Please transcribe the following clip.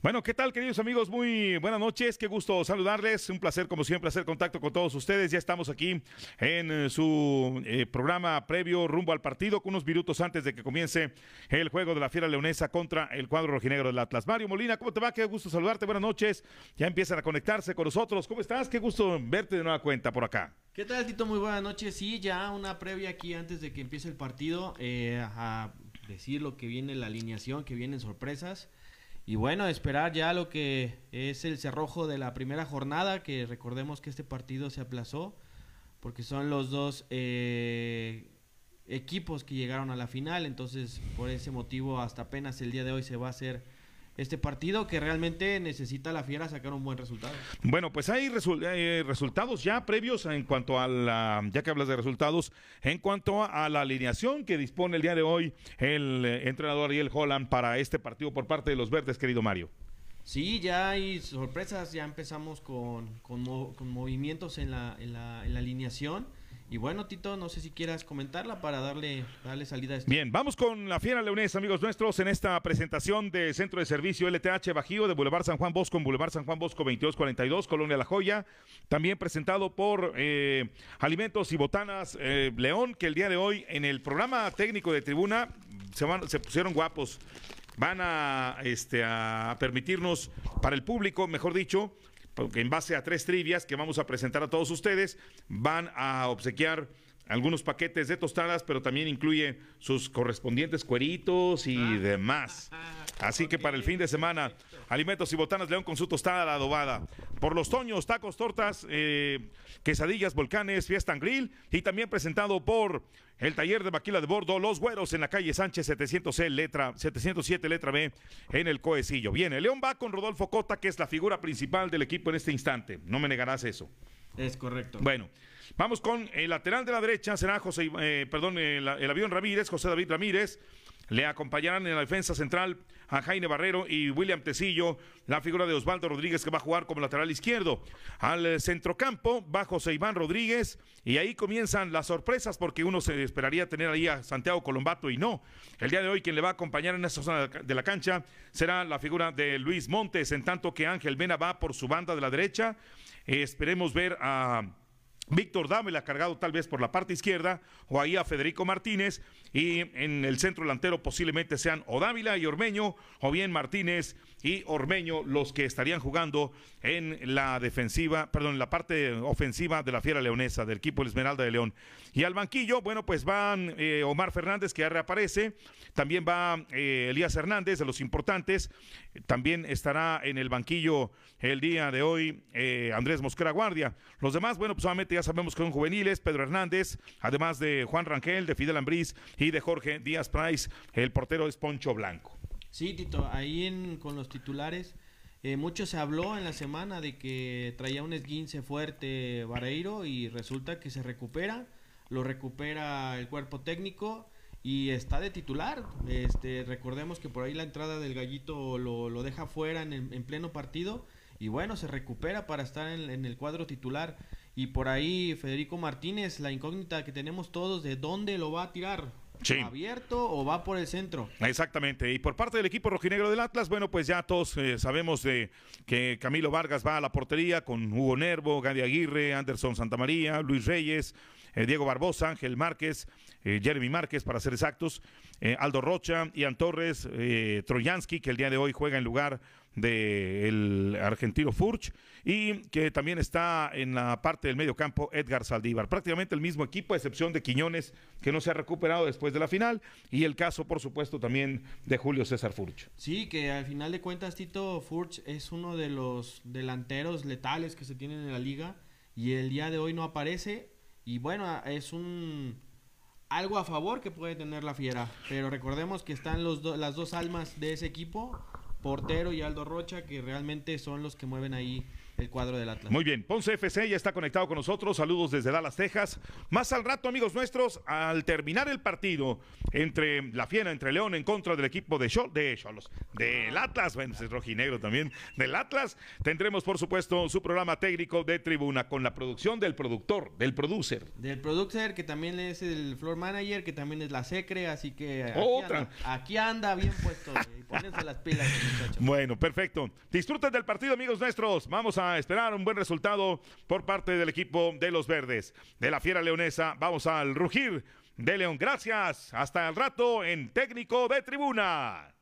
Bueno, ¿qué tal, queridos amigos? Muy buenas noches, qué gusto saludarles. Un placer, como siempre, hacer contacto con todos ustedes. Ya estamos aquí en eh, su eh, programa previo rumbo al partido, con unos minutos antes de que comience el juego de la Fiera Leonesa contra el cuadro rojinegro del Atlas. Mario Molina, ¿cómo te va? Qué gusto saludarte. Buenas noches. Ya empiezan a conectarse con nosotros. ¿Cómo estás? Qué gusto verte de nueva cuenta por acá. ¿Qué tal, Tito? Muy buenas noches. Sí, ya una previa aquí antes de que empiece el partido, eh, a decir lo que viene la alineación, que vienen sorpresas. Y bueno, esperar ya lo que es el cerrojo de la primera jornada, que recordemos que este partido se aplazó, porque son los dos eh, equipos que llegaron a la final, entonces por ese motivo hasta apenas el día de hoy se va a hacer este partido que realmente necesita la Fiera sacar un buen resultado. Bueno, pues hay eh, resultados ya previos en cuanto a la, ya que hablas de resultados, en cuanto a la alineación que dispone el día de hoy el eh, entrenador Ariel Holland para este partido por parte de los verdes, querido Mario. Sí, ya hay sorpresas, ya empezamos con, con, movimientos en la, en la, en la alineación. Y bueno, Tito, no sé si quieras comentarla para darle, darle salida a esto. Bien, vamos con la Fiera Leonesa, amigos nuestros, en esta presentación de Centro de Servicio LTH Bajío de Boulevard San Juan Bosco, en Boulevard San Juan Bosco 2242, Colonia La Joya. También presentado por eh, Alimentos y Botanas eh, León, que el día de hoy en el programa técnico de tribuna se, van, se pusieron guapos. Van a, este, a permitirnos, para el público, mejor dicho, porque en base a tres trivias que vamos a presentar a todos ustedes, van a obsequiar algunos paquetes de tostadas, pero también incluye sus correspondientes cueritos y ah. demás. Así que para el fin de semana, Alimentos y Botanas León con su tostada la adobada. Por los toños, tacos, tortas, eh, quesadillas, volcanes, fiesta en grill y también presentado por el taller de maquila de bordo Los Güeros en la calle Sánchez 700 letra, 707, letra B, en el Coecillo. Bien, el León va con Rodolfo Cota, que es la figura principal del equipo en este instante. No me negarás eso. Es correcto. Bueno, vamos con el lateral de la derecha, será José, eh, perdón, el, el avión Ramírez, José David Ramírez. Le acompañarán en la defensa central a Jaime Barrero y William Tecillo, la figura de Osvaldo Rodríguez que va a jugar como lateral izquierdo. Al centrocampo va José Iván Rodríguez y ahí comienzan las sorpresas porque uno se esperaría tener ahí a Santiago Colombato y no. El día de hoy quien le va a acompañar en esa zona de la cancha será la figura de Luis Montes, en tanto que Ángel Mena va por su banda de la derecha. esperemos ver a Víctor Dávila cargado tal vez por la parte izquierda o ahí a Federico Martínez y en el centro delantero posiblemente sean o Dávila y Ormeño o bien Martínez y Ormeño los que estarían jugando en la defensiva, perdón, en la parte ofensiva de la Fiera Leonesa del equipo Esmeralda de León. Y al banquillo, bueno, pues van eh, Omar Fernández que ya reaparece, también va eh, Elías Hernández de los importantes, también estará en el banquillo el día de hoy eh, Andrés Mosquera Guardia. Los demás, bueno, pues solamente ya sabemos que son juveniles, Pedro Hernández, además de Juan Rangel, de Fidel Ambriz y de Jorge Díaz Price, el portero es Poncho Blanco. Sí, Tito, ahí en, con los titulares, eh, mucho se habló en la semana de que traía un esguince fuerte Vareiro y resulta que se recupera, lo recupera el cuerpo técnico y está de titular. Este, recordemos que por ahí la entrada del gallito lo, lo deja fuera en, en, pleno partido y bueno, se recupera para estar en, el cuadro titular. Y por ahí Federico Martínez, la incógnita que tenemos todos de dónde lo va a tirar. ¿Abierto o va por el centro? Exactamente. Y por parte del equipo rojinegro del Atlas, bueno, pues ya todos eh, sabemos de que Camilo Vargas va a la portería con Hugo Nervo, Gadi Aguirre, Anderson Santamaría, Luis Reyes, eh, Diego Barbosa, Ángel Márquez, eh, Jeremy Márquez, para ser exactos, Aldo Rocha, Ian Torres, Troyansky, que el día de hoy juega en lugar del argentino Furch y que también está en la parte del medio campo Edgar Saldívar. Prácticamente el mismo equipo, a excepción de Quiñones, que no se ha recuperado después de la final, y el caso, por supuesto, también de Julio César Furch. Sí, que al final de cuentas, Tito Furch es uno de los delanteros letales que se tienen en la liga, y el día de hoy no aparece, y bueno, es un algo a favor que puede tener la fiera, pero recordemos que están los las dos almas de ese equipo portero y Aldo Rocha, que realmente son los que mueven ahí el cuadro del Atlas. Muy bien, Ponce FC ya está conectado con nosotros. Saludos desde Dallas, Texas. Más al rato, amigos nuestros, al terminar el partido entre la Fiera, entre León en contra del equipo de Cholos, de Cholos, del Atlas, bueno, es rojinegro también, del Atlas, tendremos por supuesto su programa técnico de tribuna con la producción del productor, del producer. Del producer, que también es el floor manager, que también es la secre, así que aquí, Otra. anda, aquí anda bien puesto. Pónganse las pilas, muchachos. Bueno, perfecto. Disfruten del partido, amigos nuestros. Vamos esperar un buen resultado por parte del equipo de los verdes. De la fiera leonesa, vamos al rugir de León. Gracias. Hasta el rato en técnico de tribuna.